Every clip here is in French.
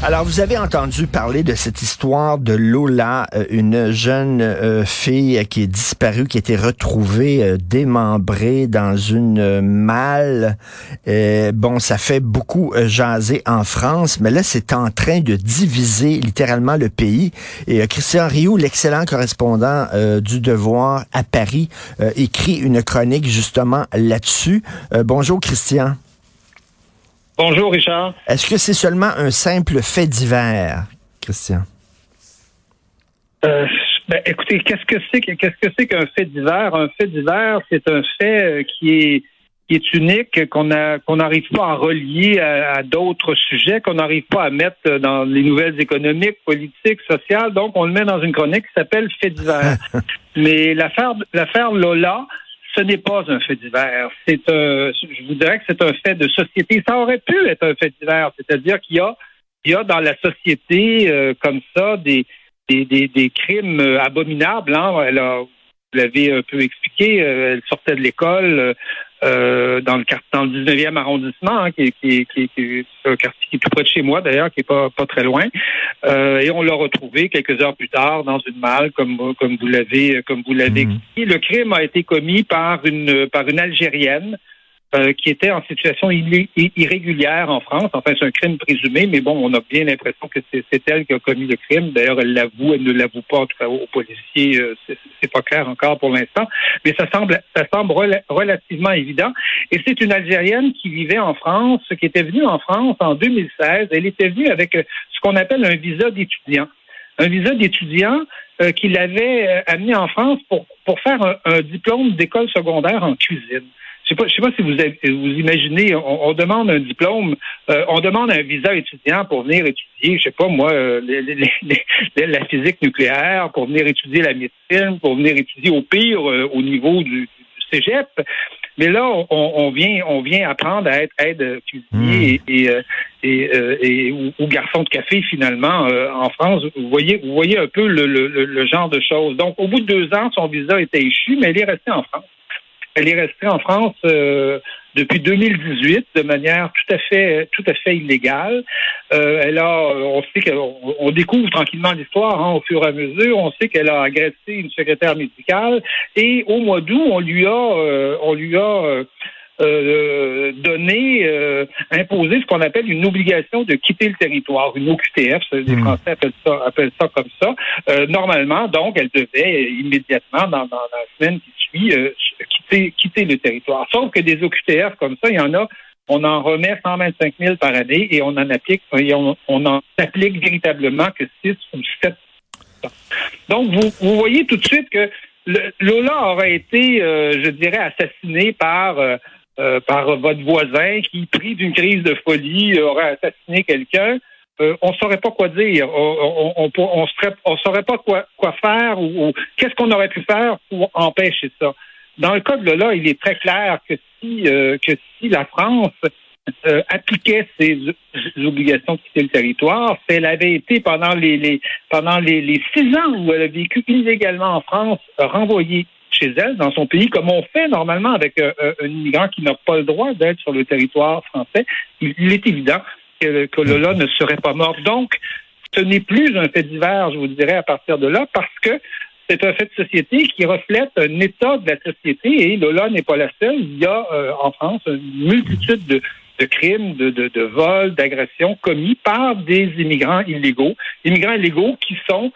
Alors, vous avez entendu parler de cette histoire de Lola, euh, une jeune euh, fille qui est disparue, qui a été retrouvée euh, démembrée dans une malle. bon, ça fait beaucoup jaser en France, mais là, c'est en train de diviser littéralement le pays. Et Christian Rioux, l'excellent correspondant du Devoir à Paris, écrit une chronique justement là-dessus. bonjour, Christian. Bonjour, Richard. Est-ce que c'est seulement un simple fait divers, Christian? Euh, ben, écoutez, qu'est-ce que c'est qu'est-ce que c'est qu'un fait divers? Un fait divers, c'est un fait euh, qui est qui est unique, qu'on a qu'on n'arrive pas à relier à, d'autres sujets, qu'on n'arrive pas à mettre dans les nouvelles économiques, politiques, sociales. Donc, on le met dans une chronique qui s'appelle fait divers. Mais l'affaire l'affaire Lola, ce n'est pas un fait divers. C'est un, je vous dirais que c'est un fait de société. Ça aurait pu être un fait divers, c'est-à-dire qu'il y a, il y a dans la société euh, comme ça des, des, des, des crimes abominables. Hein. Elle a, vous l'avez un peu expliqué, euh, elle sortait de l'école, euh, dans le dans le 19e arrondissement, hein, qui, qui, qui, qui, est un quartier qui est tout près de chez moi d'ailleurs, qui est pas pas très loin. Euh, et on l'a retrouvé quelques heures plus tard dans une malle, comme comme vous l'avez comme vous l'avez mmh. Le crime a été commis par une par une Algérienne euh, qui était en situation irrégulière en France. Enfin, c'est un crime présumé, mais bon, on a bien l'impression que c'est elle qui a commis le crime. D'ailleurs, elle l'avoue, elle ne l'avoue pas, en tout cas, aux policiers. Euh, c'est pas clair encore pour l'instant, mais ça semble, ça semble relativement évident. Et c'est une Algérienne qui vivait en France, qui était venue en France en 2016. Elle était venue avec euh, ce qu'on appelle un visa d'étudiant. Un visa d'étudiant euh, qui l'avait amené en France pour, pour faire un diplôme d'école secondaire en cuisine. Je sais je sais pas si vous vous imaginez, on, demande un diplôme, euh, on demande un visa étudiant pour venir étudier, je sais pas moi, euh, la physique nucléaire, pour venir étudier la médecine, pour venir étudier au pire euh, au niveau du, cégep. Mais là, on, vient, on vient apprendre à être aide cuisinier hmm. et, et, et, ou, garçon de café finalement en France. Vous voyez, vous voyez un peu le, le, le genre de choses. Donc, au bout de deux ans, son visa était échu, mais elle est restée en France. Elle est restée en France euh, depuis 2018 de manière tout à fait tout à fait illégale. Euh, elle a, on sait qu'on découvre tranquillement l'histoire hein, au fur et à mesure. On sait qu'elle a agressé une secrétaire médicale et au mois d'août, on lui a, euh, on lui a euh, donner, euh, imposer ce qu'on appelle une obligation de quitter le territoire, une OQTF, les hmm. Français appellent ça, appellent ça comme ça. Euh, normalement, donc, elle devait immédiatement, dans, dans, la semaine qui suit, euh, quitter, quitter le territoire. Sauf que des OQTF comme ça, il y en a on en remet 125 000 par année et on en applique, on, on en applique véritablement que 6 ou 7 Donc, vous, vous voyez tout de suite que Lola aurait été, je dirais, assassiné par euh, par votre voisin qui, pris d'une crise de folie, aurait assassiné quelqu'un, euh, on ne saurait pas quoi dire. On, on saurait pas quoi, faire ou, qu'est-ce qu'on aurait pu faire pour empêcher ça. Dans le cas de Lola, il est très clair que si, euh, que si la France appliquait ses obligations de quitter le territoire, si elle avait été pendant les, pendant les, six ans où elle a vécu illégalement en France renvoyée chez elle, dans son pays, comme on fait normalement avec euh, euh, un immigrant qui n'a pas le droit d'être sur le territoire français, il, est évident que, Lola ne serait pas mort. Donc, ce n'est plus un fait divers, je vous dirais, à partir de là, parce que c'est un fait de société qui reflète un état de la société et Lola n'est pas la seule. Il y a euh, en France une multitude de, crimes, de, vols, d'agressions commis par des immigrants illégaux, immigrants illégaux qui sont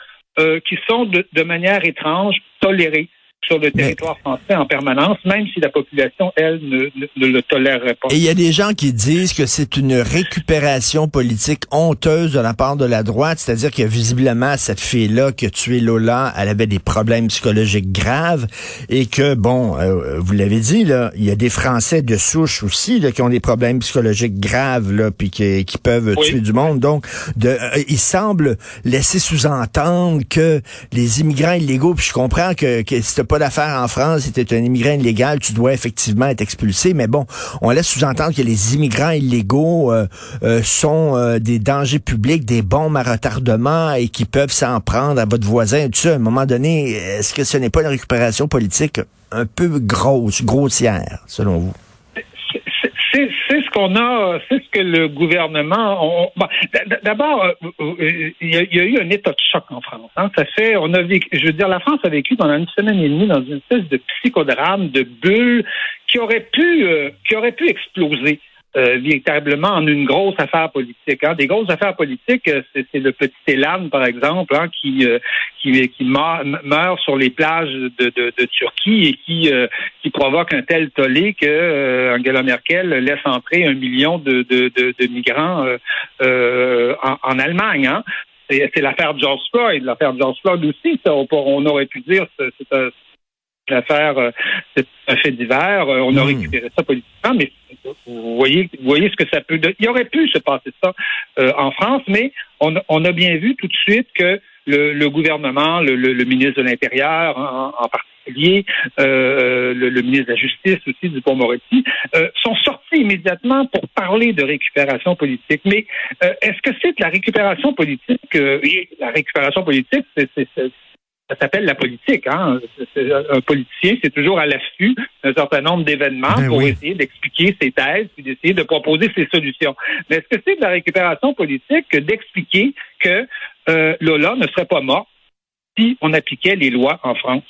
qui sont de manière étrange tolérés sur le territoire français en permanence, même si la population, elle, ne, ne, le tolérerait pas. Et il y a des gens qui disent que c'est une récupération politique honteuse de la part de la droite, c'est-à-dire que visiblement, cette fille-là qui a tué Lola, elle avait des problèmes psychologiques graves et que, bon, euh, vous l'avez dit, là, il y a des Français de souche aussi là, qui ont des problèmes psychologiques graves, là, puis qui, qui peuvent tuer du monde. Donc, de, euh, il semble laisser sous-entendre que les immigrants illégaux, puis je comprends que, que c'est pas d'affaires en France, si tu es un immigrant illégal, tu dois effectivement être expulsé. Mais bon, on laisse sous-entendre que les immigrants illégaux euh, euh, sont des dangers publics, des bombes à retardement et qui peuvent s'en prendre à votre voisin. Tout ça, à un moment donné, est-ce que ce n'est pas une récupération politique un peu grosse, grossière, selon vous? C'est ce qu'on a, c'est ce que le gouvernement. D'abord, euh, euh, il y, a, eu un état de choc en France. Hein. Ça fait, on a vécu, je veux dire, la France a vécu pendant une semaine et demie dans une espèce de psychodrame, de bulle qui aurait pu, euh, qui aurait pu exploser. Euh, véritablement en une grosse affaire politique. Hein. Des grosses affaires politiques, euh, c'est le petit Elan, par exemple, hein, qui, euh, qui, qui meurt, sur les plages de, de, de Turquie et qui, qui provoque un tel tollé que Angela Merkel laisse entrer un million de, de, de migrants en, en, Allemagne. Hein. C'est l'affaire George Floyd. L'affaire George Floyd aussi, ça, on, on aurait pu dire c'est l'affaire, euh, c'est un fait divers. Euh, on a hmm. récupéré ça politiquement, mais vous voyez, vous voyez ce que ça peut. Il aurait pu se passer ça euh, en France, mais on, a bien vu tout de suite que le, gouvernement, le, ministre de l'Intérieur en, particulier, le, ministre de la Justice aussi, Dupont-Moretti, sont sortis immédiatement pour parler de récupération politique. Mais est-ce que c'est la récupération politique? la récupération politique, c'est ça s'appelle la politique. Hein? Un politicien, c'est toujours à l'affût d'un certain nombre d'événements ben pour essayer d'expliquer ses thèses puis d'essayer de proposer ses solutions. Mais est-ce que c'est de la récupération politique d'expliquer que euh, Lola ne serait pas mort si on appliquait les lois en France?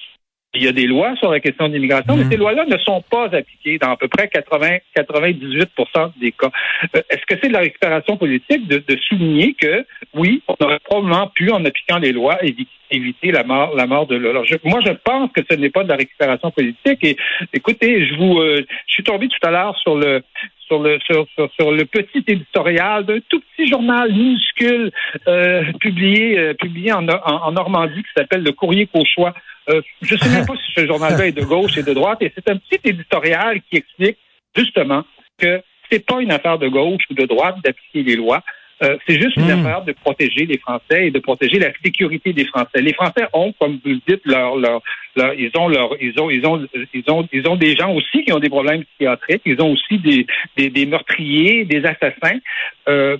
Il y a des lois sur la question de l'immigration, mais mhm. ces lois-là ne sont pas appliquées dans à peu près 80, 98% des cas. Euh, est-ce que c'est de la récupération politique de, de, souligner que, oui, on aurait probablement pu, en appliquant les lois, éviter, la mort, la mort de l'Olor? Moi, je pense que ce n'est pas de la récupération politique. Et écoutez, je vous, euh, je suis tombé tout à l'heure sur le sur le sur, sur, le petit éditorial d'un tout petit journal minuscule euh, publié euh, publié en, en, Normandie qui s'appelle le Courrier Cauchois. Euh, je ne sais même pas si ce journal-là est de gauche et de droite, et c'est un petit éditorial qui explique justement que c'est pas une affaire de gauche ou de droite d'appliquer les lois. Euh, c'est juste une hmm. affaire de protéger les Français et de protéger la sécurité des Français. Les Français ont, comme vous le dites, leur, leur, ils ont leur, ils ont, ils ont, ils ont, ils ont des gens aussi qui ont des problèmes psychiatriques. Ils ont aussi des, des, des meurtriers, des assassins. Euh,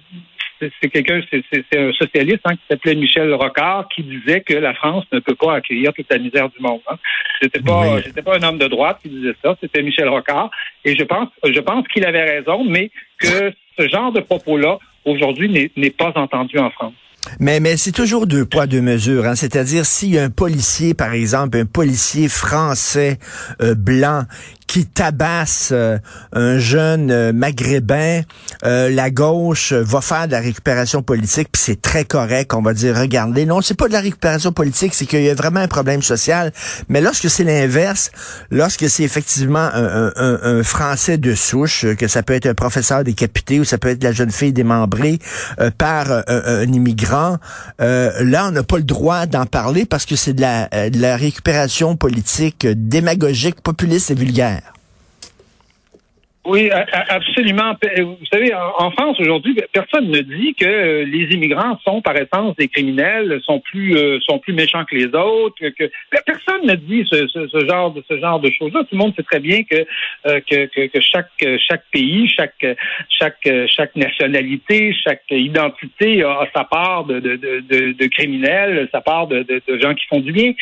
c'est quelqu'un, c'est un socialiste hein, qui s'appelait Michel Rocard qui disait que la France ne peut pas accueillir toute la misère du monde. Hein. C'était pas, c'était pas un homme de droite qui disait ça, c'était Michel Rocard. Et je pense, je pense qu'il avait raison, mais que ce genre de propos-là aujourd'hui n'est pas entendu en France. Mais, mais c'est toujours deux poids, deux mesures. Hein? C'est-à-dire, si un policier, par exemple, un policier français euh, blanc qui tabasse euh, un jeune euh, maghrébin, la gauche va faire de la récupération politique, puis c'est très correct. On va dire, regardez, non, c'est pas de la récupération politique, c'est qu'il y a vraiment un problème social. Mais lorsque c'est l'inverse, lorsque c'est effectivement un, un, un, Français de souche, que ça peut être un professeur décapité ou ça peut être la jeune fille démembrée par un immigrant, euh, là, on n'a pas le droit d'en parler parce que c'est de la, euh, de la récupération politique démagogique, populiste et vulgaire. Oui, absolument. Vous savez, en France aujourd'hui, personne ne dit que euh, les immigrants sont par essence des criminels, sont plus euh, sont plus méchants que les autres. Que personne ne dit ce, ce, genre de ce genre de choses-là. Tout le monde sait très bien que euh, que, que, chaque chaque pays, chaque chaque chaque nationalité, chaque identité a, sa part de, de, de, de, criminels, sa part de, de gens qui font du bien.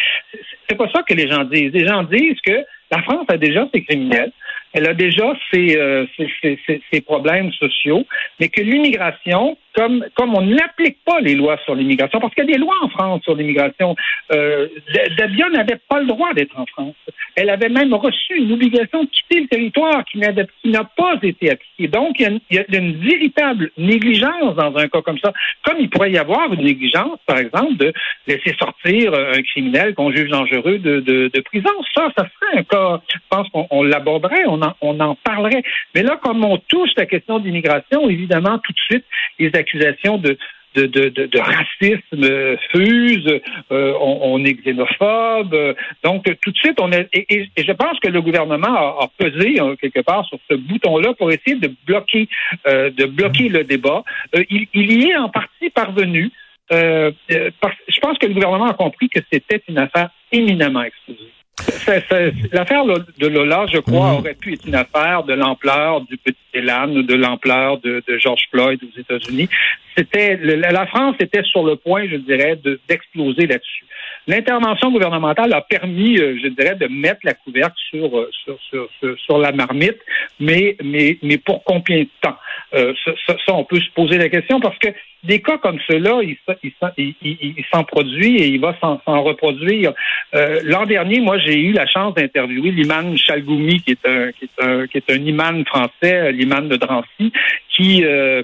C'est pas ça que les gens disent. Les gens disent que la France a déjà ses criminels. Elle a déjà ses, euh, ses, problèmes sociaux, mais que l'immigration, comme, comme on n'applique pas les lois sur l'immigration, parce qu'il y a des lois en France sur l'immigration, euh, Dabia n'avait pas le droit d'être en France. Elle avait même reçu une obligation de quitter le territoire qui n'a pas été appliquée. Donc, il y, a une, véritable négligence dans un cas comme ça, comme il pourrait y avoir une négligence, par exemple, de laisser sortir un criminel qu'on juge dangereux de, de, de prison. Ça, ça serait un cas, je pense qu'on l'aborderait, on en parlerait. Mais là, comme on touche la question d'immigration, évidemment, tout de suite, les accusations de racisme fusent, euh, on, est xénophobe. donc, tout de suite, on est. Et, je pense que le gouvernement a, pesé hein, quelque part sur ce bouton-là pour essayer de bloquer, euh, de bloquer le débat. Euh, il, il, y est en partie parvenu. je pense que le gouvernement a compris que c'était une affaire éminemment explosive. L'affaire de Lola, je crois, mhm. aurait pu être une affaire de l'ampleur du petit Elan ou de l'ampleur de, George Floyd aux États-Unis. C'était la France était sur le point, je dirais, d'exploser là-dessus. L'intervention gouvernementale a permis, euh, je dirais, de mettre la couverture euh, sur, sur, sur, sur, la marmite, mais, mais, mais pour combien de temps? Euh, ça, on peut se poser la question parce que des cas comme ceux-là, il, il, il, s'en produit et il va s'en reproduire. Euh, L'an dernier, moi, j'ai eu la chance d'interviewer l'imam Chalgoumi, qui est un, qui est un, qui est un imam français, l'imam de Drancy, qui euh,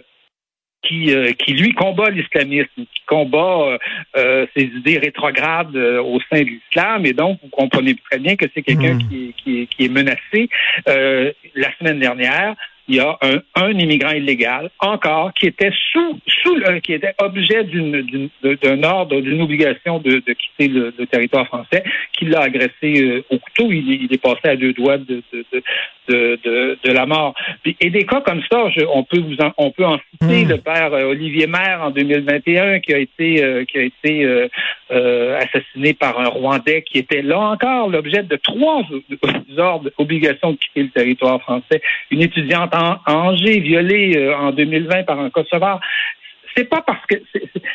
qui, euh, qui lui combat l'islamisme, qui combat euh, ces idées rétrogrades au sein de l'islam, et donc vous comprenez très bien que c'est quelqu'un mmh. qui, qui, qui, est menacé. la semaine dernière, il y a un, un, immigrant illégal encore qui était sous, sous qui était objet d'un ordre, d'une obligation de, quitter le, le, territoire français, qui l'a agressé euh, au couteau. Il, il, est passé à deux doigts de, de, de, de la mort. Et des cas comme ça, je, on peut vous en, on peut en citer hmm. le père euh, Olivier Maire en 2021 qui a été euh, qui a été assassiné par un Rwandais qui était là encore l'objet de trois ordres obligations de quitter le territoire français. Une étudiante en, Angers, violée euh, en 2020 par un Kosovar. C'est pas parce que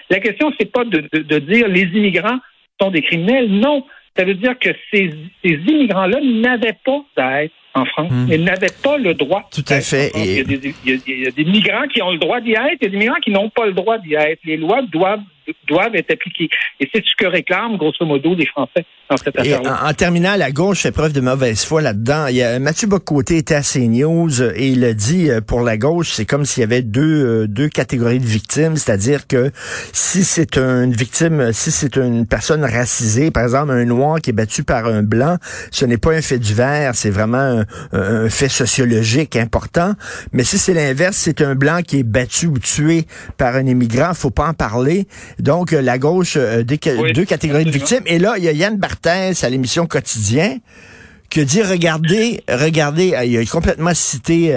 la question, c'est pas de, dire les immigrants sont des criminels. Non, ça veut dire que ces, ces immigrants-là n'avaient pas d'être en France. Hmm. Ils n'avaient pas le droit. Tout à fait. Il, y a des, il, y a des, migrants qui ont le droit d'y être, il y a des migrants qui n'ont pas le droit d'y être. Les lois doivent doivent être appliquées. Et c'est ce que réclament, grosso modo, les Français dans cette affaire-là. En, terminant, la gauche fait preuve de mauvaise foi là-dedans. Il y a, Mathieu Bocoté était à CNews et il a dit, euh, pour la gauche, c'est comme s'il y avait deux, euh, deux catégories de victimes, c'est-à-dire que si c'est une victime, si c'est une personne racisée, par exemple un noir qui est battu par un blanc, ce n'est pas un fait divers, c'est vraiment un, fait sociologique important. Mais si c'est l'inverse, c'est un blanc qui est battu ou tué par un immigrant, faut pas en parler. Donc, euh, la gauche, euh, deux catégories de victimes. Et là, il y a Yann Barthès à l'émission Quotidien qui a dit, regardez, regardez, euh, il a complètement cité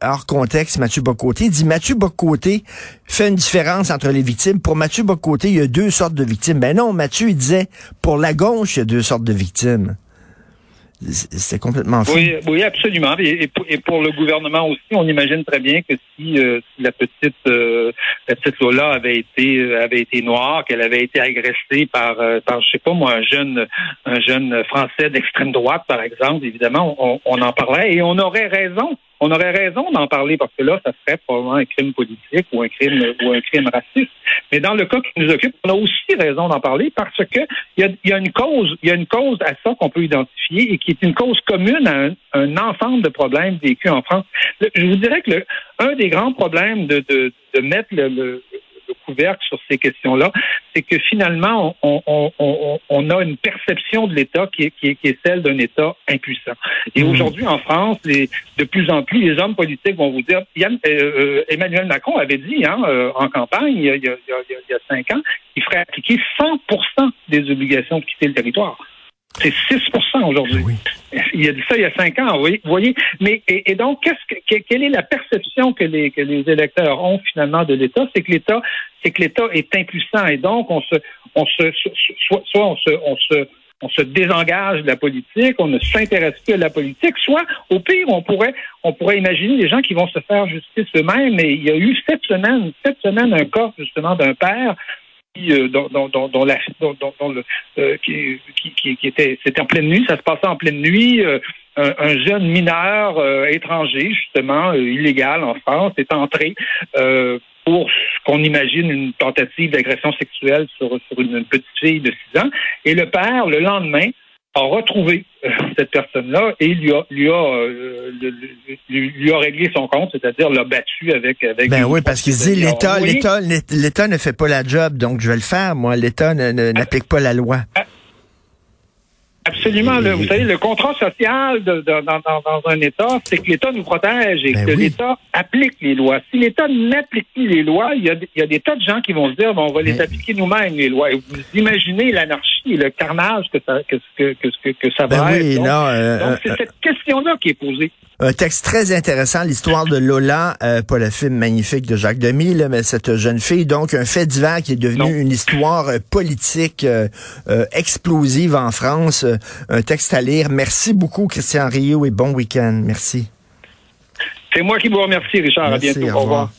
hors contexte Mathieu Bocoté. Il dit, Mathieu Bocoté fait une différence entre les victimes. Pour Mathieu Bocoté, il y a deux sortes de victimes. Ben non, Mathieu, il disait, pour la gauche, il y a deux sortes de victimes. C'est complètement. Oui, oui absolument. Et, pour, le gouvernement aussi, on imagine très bien que si, euh, la petite euh, la petite Lola avait été euh, avait été noire, qu'elle avait été agressée par par je sais pas moi un jeune un jeune français d'extrême droite par exemple, évidemment on, en parlerait et on aurait raison on aurait raison d'en parler parce que là, ça serait probablement un crime politique ou un crime ou un crime raciste. Mais dans le cas qui nous occupe, on a aussi raison d'en parler parce que il y a, une cause, il y a une cause à ça qu'on peut identifier et qui est une cause commune à un, ensemble de problèmes vécus en France. je vous dirais que le, un des grands problèmes de, de, de mettre le couvercle sur ces questions-là, c'est que finalement, on, on, on, on, a une perception de l'État qui est, qui, est, qui est, celle d'un État impuissant. Et mmh. aujourd'hui, en France, les, de plus en plus, les hommes politiques vont vous dire, Yann, euh, euh Emmanuel Macron avait dit hein, euh, en campagne, il y, a, il, y a, il y a cinq ans, qu'il ferait appliquer 100% des obligations de quitter le territoire. C'est 6% aujourd'hui. Oui. Il a dit ça il y a cinq ans, vous voyez. Mais et, donc, qu'est-ce que, quelle est la perception que les, que les électeurs ont finalement de l'État? C'est que l'État, c'est que l'État est impuissant et donc on se, on se, soit, soit on se, on se on se désengage de la politique, on ne s'intéresse plus à la politique, soit au pire, on pourrait, on pourrait imaginer des gens qui vont se faire justice eux-mêmes. Et il y a eu cette semaine, cette semaine, un cas justement d'un père euh, dans, la, dans, le, euh, qui, qui, qui, était, c'était en pleine nuit, ça se passait en pleine nuit. Euh, un, jeune mineur étranger, justement, illégal en France, est entré pour ce qu'on imagine une tentative d'agression sexuelle sur, sur une petite fille de 6 ans. Et le père, le lendemain, a retrouvé euh, cette personne-là et lui a lui a euh, lui, a réglé son compte, c'est-à-dire l'a battu avec avec. Ben oui, parce qu'il dit l'État l'État l'État ne fait pas la job, donc je vais le faire. Moi, l'État n'applique pas la loi. Ah, absolument. vous savez, le contrat social de, dans, dans, un État, c'est que l'État nous protège et ben que l'État applique les lois. Si l'État n'applique plus les lois, il y, a, il y, a, des tas de gens qui vont se dire, bon, on va les appliquer nous-mêmes, les lois. Et vous imaginez l'anarchie et le carnage que ça, que, que, que, ça va Ben être. oui, donc, euh, donc, c'est euh, cette question-là qui est posée. Un texte très intéressant, l'histoire de Lola, euh, pas le film magnifique de Jacques Demy, là, mais cette jeune fille, donc un fait divers qui est devenu Non. une histoire politique explosive en France. Un texte à lire. Merci beaucoup, Christian Rio, et bon week-end. Merci. C'est moi qui vous remercie, Richard. à bientôt. au revoir.